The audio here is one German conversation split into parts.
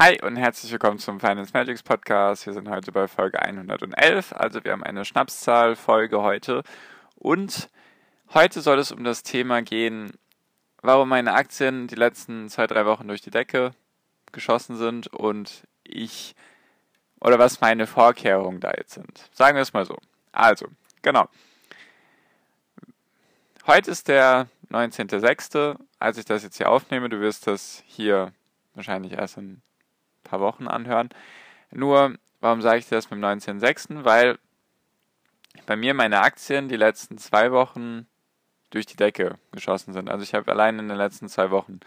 Hi und herzlich willkommen zum Finance Magics Podcast. Wir sind heute bei Folge 111, also wir haben eine Schnapszahl-Folge heute. Und heute soll es um das Thema gehen, warum meine Aktien die letzten zwei, drei Wochen durch die Decke geschossen sind und ich oder was meine Vorkehrungen da jetzt sind. Sagen wir es mal so. Also, genau. Heute ist der 19.06., als ich das jetzt hier aufnehme. Du wirst das hier wahrscheinlich erst in paar Wochen anhören. Nur, warum sage ich das mit dem 19.06.? Weil bei mir meine Aktien die letzten zwei Wochen durch die Decke geschossen sind. Also ich habe allein in den letzten zwei Wochen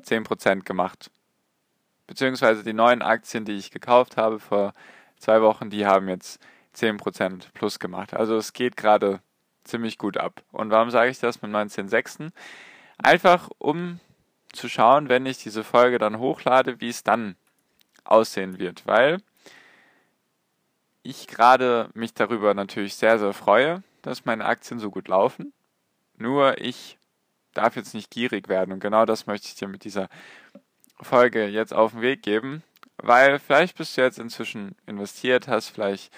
10% gemacht. Beziehungsweise die neuen Aktien, die ich gekauft habe vor zwei Wochen, die haben jetzt 10% plus gemacht. Also es geht gerade ziemlich gut ab. Und warum sage ich das mit dem 19.06.? Einfach um zu schauen, wenn ich diese Folge dann hochlade, wie es dann aussehen wird, weil ich gerade mich darüber natürlich sehr, sehr freue, dass meine Aktien so gut laufen. Nur ich darf jetzt nicht gierig werden und genau das möchte ich dir mit dieser Folge jetzt auf den Weg geben, weil vielleicht bist du jetzt inzwischen investiert, hast vielleicht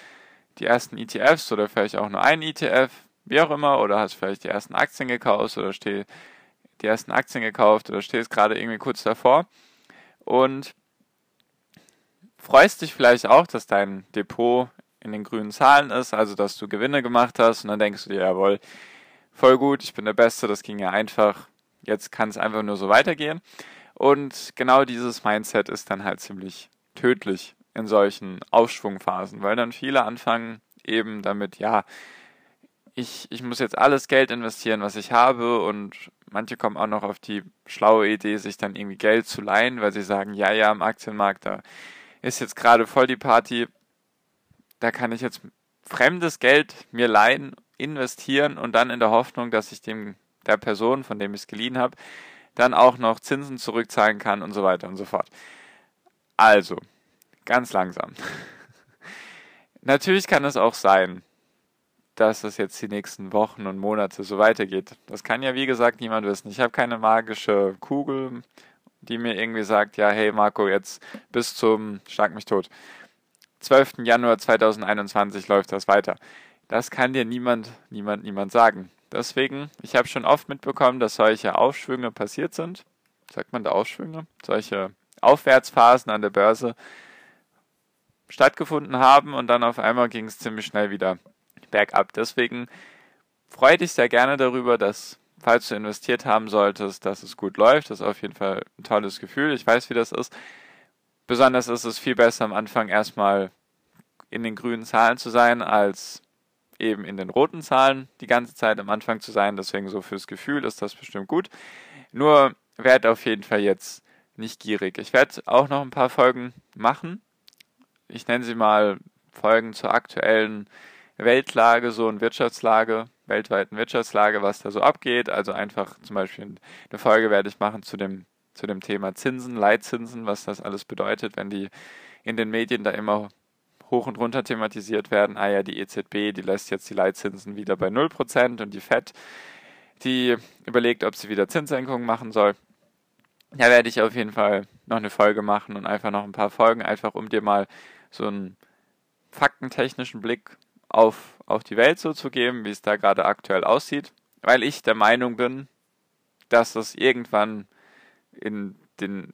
die ersten ETFs oder vielleicht auch nur einen ETF, wie auch immer, oder hast vielleicht die ersten Aktien gekauft oder steh, die ersten Aktien gekauft oder stehst gerade irgendwie kurz davor und freust dich vielleicht auch, dass dein Depot in den grünen Zahlen ist, also dass du Gewinne gemacht hast und dann denkst du dir, jawohl, voll gut, ich bin der Beste, das ging ja einfach, jetzt kann es einfach nur so weitergehen. Und genau dieses Mindset ist dann halt ziemlich tödlich in solchen Aufschwungphasen, weil dann viele anfangen eben damit, ja, ich, ich muss jetzt alles Geld investieren, was ich habe und manche kommen auch noch auf die schlaue Idee, sich dann irgendwie Geld zu leihen, weil sie sagen, ja, ja, im Aktienmarkt, da ist jetzt gerade voll die Party, da kann ich jetzt fremdes Geld mir leihen, investieren und dann in der Hoffnung, dass ich dem der Person, von dem ich es geliehen habe, dann auch noch Zinsen zurückzahlen kann und so weiter und so fort. Also, ganz langsam. Natürlich kann es auch sein, dass es jetzt die nächsten Wochen und Monate so weitergeht. Das kann ja, wie gesagt, niemand wissen. Ich habe keine magische Kugel die mir irgendwie sagt, ja, hey Marco, jetzt bis zum, schlag mich tot, 12. Januar 2021 läuft das weiter. Das kann dir niemand, niemand, niemand sagen. Deswegen, ich habe schon oft mitbekommen, dass solche Aufschwünge passiert sind. Sagt man da Aufschwünge? Solche Aufwärtsphasen an der Börse stattgefunden haben und dann auf einmal ging es ziemlich schnell wieder bergab. Deswegen freue dich sehr gerne darüber, dass falls du investiert haben solltest, dass es gut läuft. Das ist auf jeden Fall ein tolles Gefühl. Ich weiß, wie das ist. Besonders ist es viel besser am Anfang erstmal in den grünen Zahlen zu sein, als eben in den roten Zahlen die ganze Zeit am Anfang zu sein. Deswegen so fürs Gefühl ist das bestimmt gut. Nur werde auf jeden Fall jetzt nicht gierig. Ich werde auch noch ein paar Folgen machen. Ich nenne sie mal Folgen zur aktuellen Weltlage, so und Wirtschaftslage, weltweiten Wirtschaftslage, was da so abgeht. Also einfach zum Beispiel eine Folge werde ich machen zu dem, zu dem Thema Zinsen, Leitzinsen, was das alles bedeutet, wenn die in den Medien da immer hoch und runter thematisiert werden. Ah ja, die EZB, die lässt jetzt die Leitzinsen wieder bei 0% und die FED, die überlegt, ob sie wieder Zinssenkungen machen soll. Da werde ich auf jeden Fall noch eine Folge machen und einfach noch ein paar Folgen, einfach um dir mal so einen faktentechnischen Blick auf, auf die Welt so zu geben, wie es da gerade aktuell aussieht, weil ich der Meinung bin, dass es irgendwann in den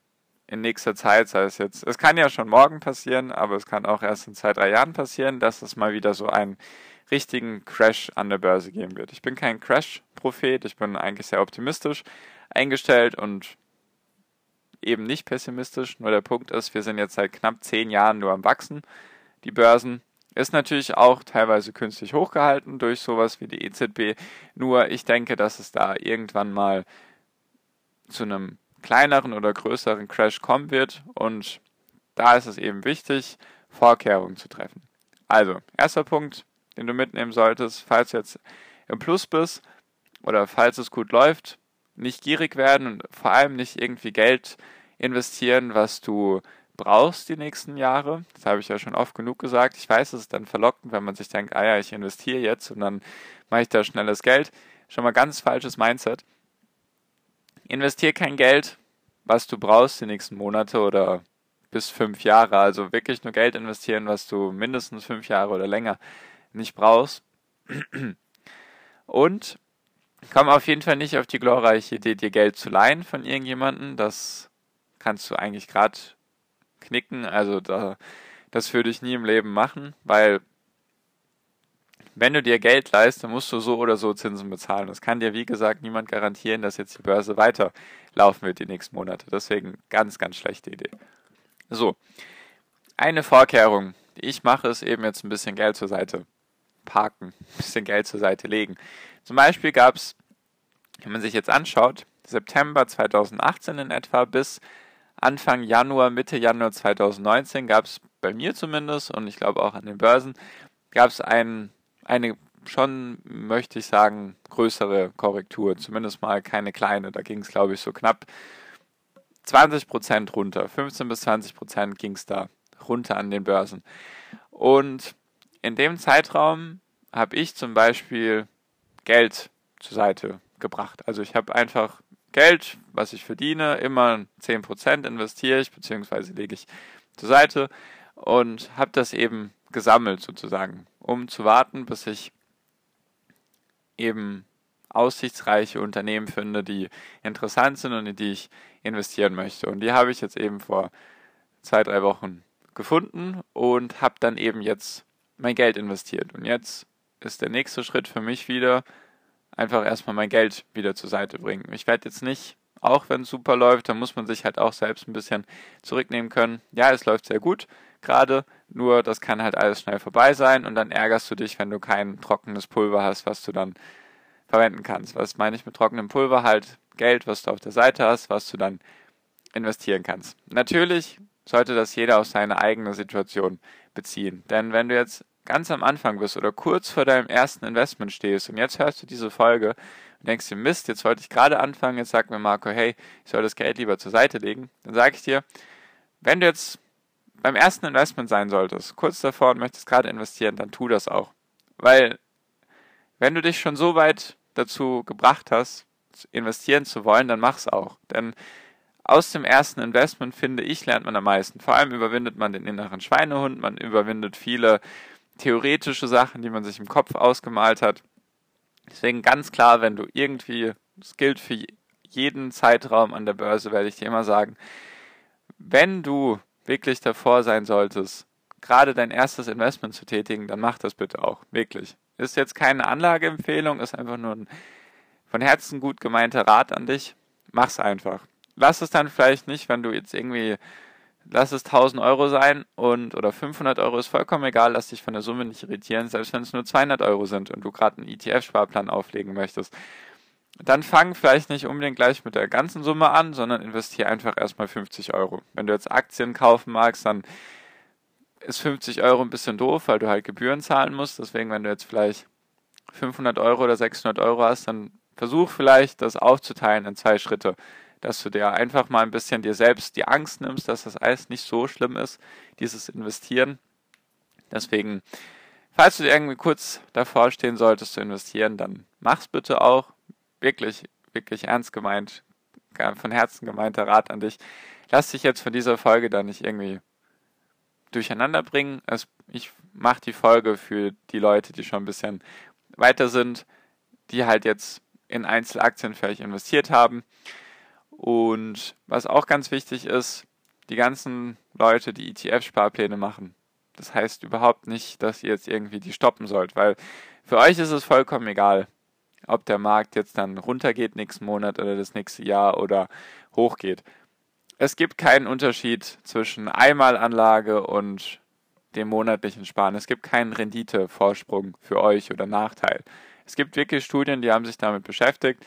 in nächster Zeit, sei es jetzt, es kann ja schon morgen passieren, aber es kann auch erst in zwei, drei Jahren passieren, dass es mal wieder so einen richtigen Crash an der Börse geben wird. Ich bin kein Crash-Prophet, ich bin eigentlich sehr optimistisch eingestellt und eben nicht pessimistisch. Nur der Punkt ist, wir sind jetzt seit knapp zehn Jahren nur am Wachsen, die Börsen. Ist natürlich auch teilweise künstlich hochgehalten durch sowas wie die EZB. Nur ich denke, dass es da irgendwann mal zu einem kleineren oder größeren Crash kommen wird und da ist es eben wichtig, Vorkehrungen zu treffen. Also, erster Punkt, den du mitnehmen solltest, falls du jetzt im Plus bist oder falls es gut läuft, nicht gierig werden und vor allem nicht irgendwie Geld investieren, was du brauchst die nächsten Jahre. Das habe ich ja schon oft genug gesagt. Ich weiß, es ist dann verlockend, wenn man sich denkt, ah ja, ich investiere jetzt und dann mache ich da schnelles Geld. Schon mal ganz falsches Mindset. Investier kein Geld, was du brauchst die nächsten Monate oder bis fünf Jahre. Also wirklich nur Geld investieren, was du mindestens fünf Jahre oder länger nicht brauchst. Und komm auf jeden Fall nicht auf die glorreiche Idee, dir Geld zu leihen von irgendjemandem. Das kannst du eigentlich gerade knicken. Also da, das würde ich nie im Leben machen, weil wenn du dir Geld leist, dann musst du so oder so Zinsen bezahlen. Das kann dir, wie gesagt, niemand garantieren, dass jetzt die Börse weiterlaufen wird die nächsten Monate. Deswegen ganz, ganz schlechte Idee. So, eine Vorkehrung, die ich mache, ist eben jetzt ein bisschen Geld zur Seite parken, ein bisschen Geld zur Seite legen. Zum Beispiel gab es, wenn man sich jetzt anschaut, September 2018 in etwa bis Anfang Januar, Mitte Januar 2019 gab es bei mir zumindest und ich glaube auch an den Börsen, gab es ein, eine schon, möchte ich sagen, größere Korrektur. Zumindest mal keine kleine. Da ging es, glaube ich, so knapp 20% runter. 15 bis 20% ging es da runter an den Börsen. Und in dem Zeitraum habe ich zum Beispiel Geld zur Seite gebracht. Also ich habe einfach Geld, was ich verdiene, immer 10% investiere ich, beziehungsweise lege ich zur Seite und habe das eben gesammelt sozusagen, um zu warten, bis ich eben aussichtsreiche Unternehmen finde, die interessant sind und in die ich investieren möchte. Und die habe ich jetzt eben vor zwei, drei Wochen gefunden und habe dann eben jetzt mein Geld investiert. Und jetzt ist der nächste Schritt für mich wieder, einfach erstmal mein Geld wieder zur Seite bringen. Ich werde jetzt nicht, auch wenn es super läuft, dann muss man sich halt auch selbst ein bisschen zurücknehmen können. Ja, es läuft sehr gut gerade, nur das kann halt alles schnell vorbei sein und dann ärgerst du dich, wenn du kein trockenes Pulver hast, was du dann verwenden kannst. Was meine ich mit trockenem Pulver? Halt Geld, was du auf der Seite hast, was du dann investieren kannst. Natürlich sollte das jeder auf seine eigene Situation beziehen. Denn wenn du jetzt ganz am Anfang bist oder kurz vor deinem ersten Investment stehst und jetzt hörst du diese Folge und denkst dir, Mist, jetzt wollte ich gerade anfangen, jetzt sagt mir Marco, hey, ich soll das Geld lieber zur Seite legen, dann sage ich dir, wenn du jetzt beim ersten Investment sein solltest, kurz davor und möchtest gerade investieren, dann tu das auch. Weil, wenn du dich schon so weit dazu gebracht hast, investieren zu wollen, dann mach's auch. Denn aus dem ersten Investment, finde ich, lernt man am meisten. Vor allem überwindet man den inneren Schweinehund, man überwindet viele theoretische Sachen, die man sich im Kopf ausgemalt hat. Deswegen ganz klar, wenn du irgendwie, das gilt für jeden Zeitraum an der Börse, werde ich dir immer sagen, wenn du wirklich davor sein solltest, gerade dein erstes Investment zu tätigen, dann mach das bitte auch, wirklich. Ist jetzt keine Anlageempfehlung, ist einfach nur ein von Herzen gut gemeinter Rat an dich. Mach's einfach. Lass es dann vielleicht nicht, wenn du jetzt irgendwie lass es 1000 Euro sein und oder 500 Euro ist vollkommen egal, lass dich von der Summe nicht irritieren, selbst wenn es nur 200 Euro sind und du gerade einen ETF-Sparplan auflegen möchtest. Dann fang vielleicht nicht unbedingt gleich mit der ganzen Summe an, sondern investiere einfach erstmal 50 Euro. Wenn du jetzt Aktien kaufen magst, dann ist 50 Euro ein bisschen doof, weil du halt Gebühren zahlen musst. Deswegen, wenn du jetzt vielleicht 500 Euro oder 600 Euro hast, dann versuch vielleicht, das aufzuteilen in zwei Schritte dass du dir einfach mal ein bisschen dir selbst die Angst nimmst, dass das alles nicht so schlimm ist, dieses Investieren. Deswegen, falls du irgendwie kurz davor stehen solltest zu investieren, dann mach's bitte auch. Wirklich, wirklich ernst gemeint, von Herzen gemeinter Rat an dich. Lass dich jetzt von dieser Folge dann nicht irgendwie durcheinander bringen. ich mache die Folge für die Leute, die schon ein bisschen weiter sind, die halt jetzt in Einzelaktien vielleicht investiert haben und was auch ganz wichtig ist, die ganzen Leute, die ETF-Sparpläne machen. Das heißt überhaupt nicht, dass ihr jetzt irgendwie die stoppen sollt, weil für euch ist es vollkommen egal, ob der Markt jetzt dann runtergeht nächsten Monat oder das nächste Jahr oder hochgeht. Es gibt keinen Unterschied zwischen Einmalanlage und dem monatlichen Sparen. Es gibt keinen Renditevorsprung für euch oder Nachteil. Es gibt wirklich Studien, die haben sich damit beschäftigt.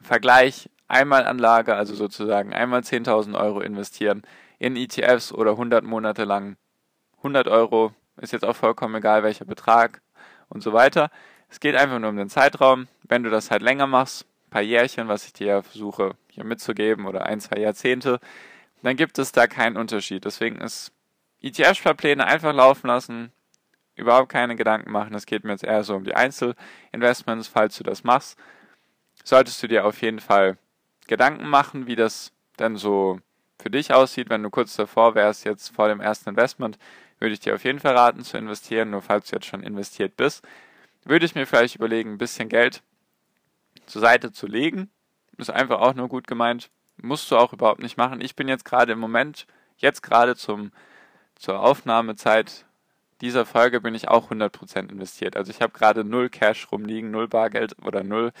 Vergleich Einmalanlage, also sozusagen einmal 10.000 Euro investieren in ETFs oder 100 Monate lang 100 Euro, ist jetzt auch vollkommen egal welcher Betrag und so weiter. Es geht einfach nur um den Zeitraum. Wenn du das halt länger machst, ein paar Jährchen, was ich dir ja versuche hier mitzugeben oder ein, zwei Jahrzehnte, dann gibt es da keinen Unterschied. Deswegen ist ETF-Sparpläne einfach laufen lassen, überhaupt keine Gedanken machen. Es geht mir jetzt eher so um die Einzelinvestments, falls du das machst. Solltest du dir auf jeden Fall Gedanken machen, wie das dann so für dich aussieht, wenn du kurz davor wärst, jetzt vor dem ersten Investment, würde ich dir auf jeden Fall raten zu investieren. Nur falls du jetzt schon investiert bist, würde ich mir vielleicht überlegen, ein bisschen Geld zur Seite zu legen. Ist einfach auch nur gut gemeint. Musst du auch überhaupt nicht machen. Ich bin jetzt gerade im Moment, jetzt gerade zum, zur Aufnahmezeit dieser Folge bin ich auch 100% investiert. Also ich habe gerade null Cash rumliegen, null Bargeld oder null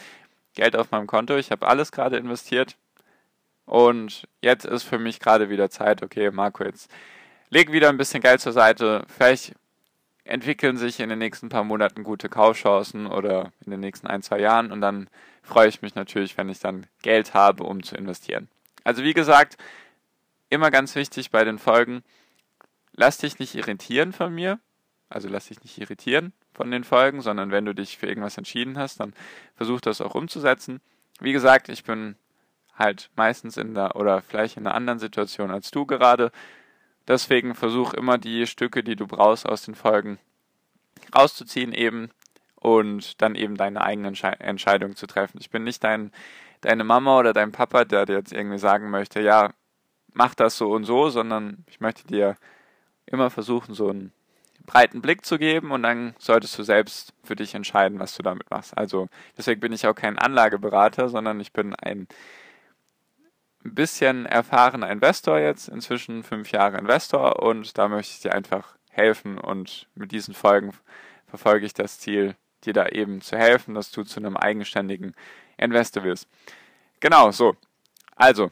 Geld auf meinem Konto. Ich habe alles gerade investiert. Und jetzt ist für mich gerade wieder Zeit, okay, Marco, jetzt leg wieder ein bisschen Geld zur Seite. Vielleicht entwickeln sich in den nächsten paar Monaten gute Kaufchancen oder in den nächsten ein, zwei Jahren. Und dann freue ich mich natürlich, wenn ich dann Geld habe, um zu investieren. Also wie gesagt, immer ganz wichtig bei den Folgen, lass dich nicht irritieren von mir. Also lass dich nicht irritieren von den Folgen, sondern wenn du dich für irgendwas entschieden hast, dann versuch das auch umzusetzen. Wie gesagt, ich bin halt meistens in der oder vielleicht in einer anderen Situation als du gerade. Deswegen versuch immer die Stücke, die du brauchst aus den Folgen rauszuziehen eben und dann eben deine eigene Entscheidung zu treffen. Ich bin nicht dein, deine Mama oder dein Papa, der dir jetzt irgendwie sagen möchte, ja, mach das so und so, sondern ich möchte dir immer versuchen, so einen breiten Blick zu geben und dann solltest du selbst für dich entscheiden, was du damit machst. Also deswegen bin ich auch kein Anlageberater, sondern ich bin ein bisschen erfahrener Investor jetzt, inzwischen fünf Jahre Investor und da möchte ich dir einfach helfen und mit diesen Folgen verfolge ich das Ziel, dir da eben zu helfen, dass du zu einem eigenständigen Investor wirst. Genau, so. Also.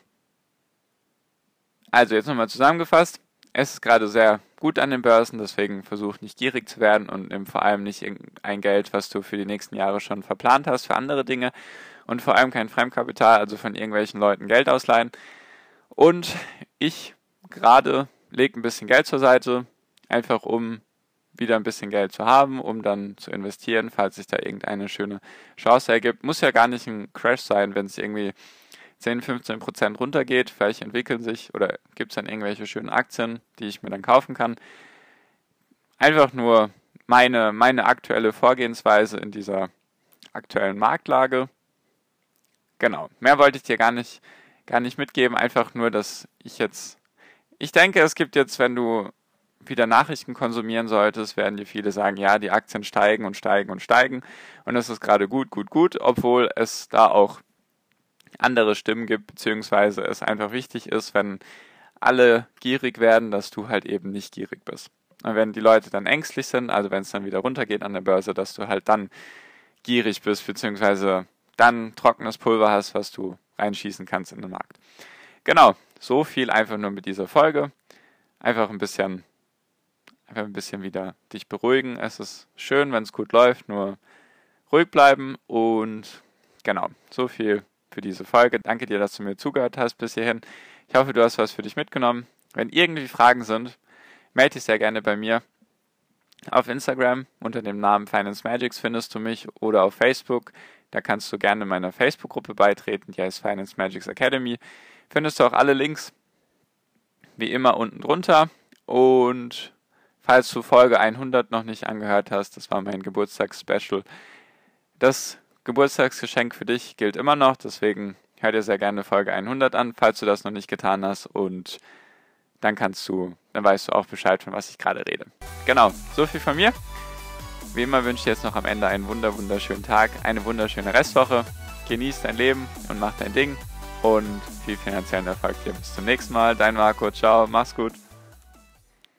Also jetzt nochmal zusammengefasst. Es ist gerade sehr gut an den Börsen, deswegen versuch nicht gierig zu werden und nimm vor allem nicht ein Geld, was du für die nächsten Jahre schon verplant hast, für andere Dinge und vor allem kein Fremdkapital, also von irgendwelchen Leuten Geld ausleihen. Und ich gerade lege ein bisschen Geld zur Seite, einfach um wieder ein bisschen Geld zu haben, um dann zu investieren, falls sich da irgendeine schöne Chance ergibt. Muss ja gar nicht ein Crash sein, wenn es irgendwie 10, 15 Prozent runtergeht. Vielleicht entwickeln sich oder gibt es dann irgendwelche schönen Aktien, die ich mir dann kaufen kann. Einfach nur meine, meine aktuelle Vorgehensweise in dieser aktuellen Marktlage. Genau, mehr wollte ich dir gar nicht, gar nicht mitgeben. Einfach nur, dass ich jetzt. Ich denke, es gibt jetzt, wenn du wieder Nachrichten konsumieren solltest, werden dir viele sagen, ja, die Aktien steigen und steigen und steigen. Und das ist gerade gut, gut, gut, obwohl es da auch andere Stimmen gibt, beziehungsweise es einfach wichtig ist, wenn alle gierig werden, dass du halt eben nicht gierig bist. Und wenn die Leute dann ängstlich sind, also wenn es dann wieder runtergeht an der Börse, dass du halt dann gierig bist, beziehungsweise dann trockenes Pulver hast, was du reinschießen kannst in den Markt. Genau, so viel einfach nur mit dieser Folge. Einfach ein bisschen, einfach ein bisschen wieder dich beruhigen. Es ist schön, wenn es gut läuft, nur ruhig bleiben und genau, so viel für diese Folge. Danke dir, dass du mir zugehört hast bis hierhin. Ich hoffe, du hast was für dich mitgenommen. Wenn irgendwie Fragen sind, melde dich sehr gerne bei mir. Auf Instagram unter dem Namen Finance Magics findest du mich oder auf Facebook. Da kannst du gerne meiner Facebook-Gruppe beitreten, die heißt Finance Magics Academy. Findest du auch alle Links wie immer unten drunter. Und falls du Folge 100 noch nicht angehört hast, das war mein Geburtstagsspecial. Das Geburtstagsgeschenk für dich gilt immer noch, deswegen hör dir sehr gerne Folge 100 an, falls du das noch nicht getan hast und dann kannst du, dann weißt du auch Bescheid, von was ich gerade rede. Genau, so viel von mir. Wie immer wünsche ich jetzt noch am Ende einen wunder wunderschönen Tag, eine wunderschöne Restwoche. Genieß dein Leben und mach dein Ding und viel finanziellen Erfolg dir. Bis zum nächsten Mal. Dein Marco. Ciao. Mach's gut.